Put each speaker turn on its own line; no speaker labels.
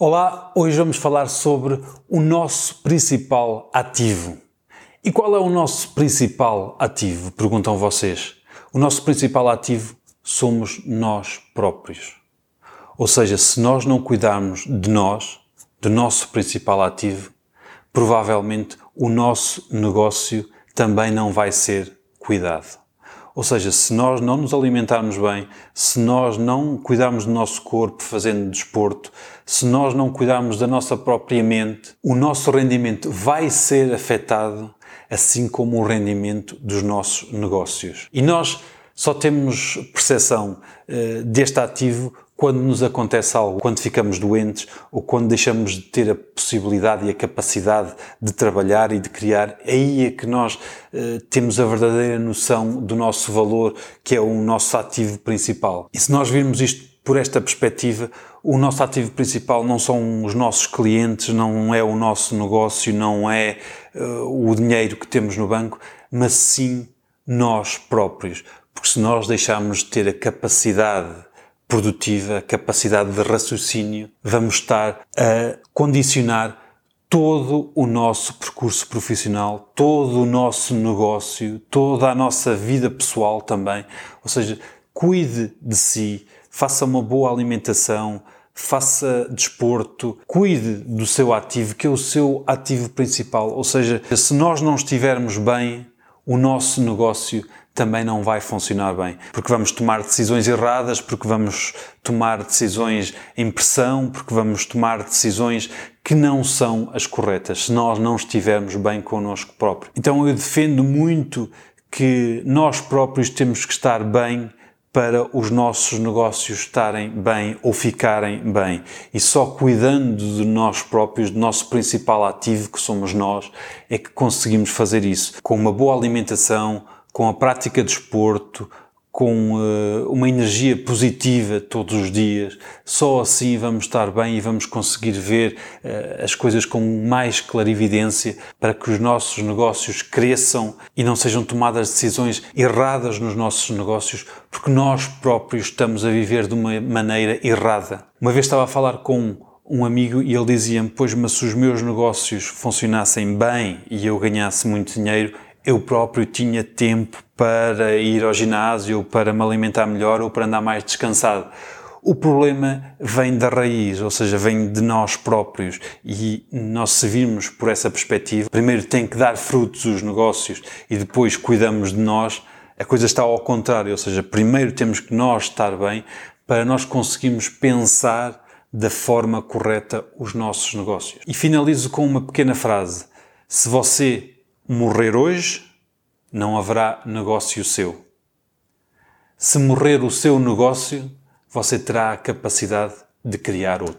Olá, hoje vamos falar sobre o nosso principal ativo. E qual é o nosso principal ativo? Perguntam vocês. O nosso principal ativo somos nós próprios. Ou seja, se nós não cuidarmos de nós, do nosso principal ativo, provavelmente o nosso negócio também não vai ser cuidado. Ou seja, se nós não nos alimentarmos bem, se nós não cuidarmos do nosso corpo fazendo desporto, se nós não cuidarmos da nossa própria mente, o nosso rendimento vai ser afetado, assim como o rendimento dos nossos negócios. E nós só temos percepção uh, deste ativo quando nos acontece algo, quando ficamos doentes ou quando deixamos de ter a possibilidade e a capacidade de trabalhar e de criar, aí é que nós eh, temos a verdadeira noção do nosso valor, que é o nosso ativo principal. E se nós virmos isto por esta perspectiva, o nosso ativo principal não são os nossos clientes, não é o nosso negócio, não é uh, o dinheiro que temos no banco, mas sim nós próprios. Porque se nós deixarmos de ter a capacidade produtiva, capacidade de raciocínio, vamos estar a condicionar todo o nosso percurso profissional, todo o nosso negócio, toda a nossa vida pessoal também. Ou seja, cuide de si, faça uma boa alimentação, faça desporto, cuide do seu ativo, que é o seu ativo principal. Ou seja, se nós não estivermos bem, o nosso negócio também não vai funcionar bem. Porque vamos tomar decisões erradas, porque vamos tomar decisões em pressão, porque vamos tomar decisões que não são as corretas, se nós não estivermos bem connosco próprio. Então eu defendo muito que nós próprios temos que estar bem para os nossos negócios estarem bem ou ficarem bem. E só cuidando de nós próprios, do nosso principal ativo, que somos nós, é que conseguimos fazer isso. Com uma boa alimentação, com a prática de desporto, com uh, uma energia positiva todos os dias. Só assim vamos estar bem e vamos conseguir ver uh, as coisas com mais clarividência para que os nossos negócios cresçam e não sejam tomadas decisões erradas nos nossos negócios, porque nós próprios estamos a viver de uma maneira errada. Uma vez estava a falar com um amigo e ele dizia-me: Pois, mas se os meus negócios funcionassem bem e eu ganhasse muito dinheiro, eu próprio tinha tempo para ir ao ginásio, para me alimentar melhor ou para andar mais descansado. O problema vem da raiz, ou seja, vem de nós próprios. E nós, se virmos por essa perspectiva, primeiro tem que dar frutos os negócios e depois cuidamos de nós, a coisa está ao contrário, ou seja, primeiro temos que nós estar bem para nós conseguirmos pensar da forma correta os nossos negócios. E finalizo com uma pequena frase. Se você morrer hoje, não haverá negócio seu. Se morrer o seu negócio, você terá a capacidade de criar outro.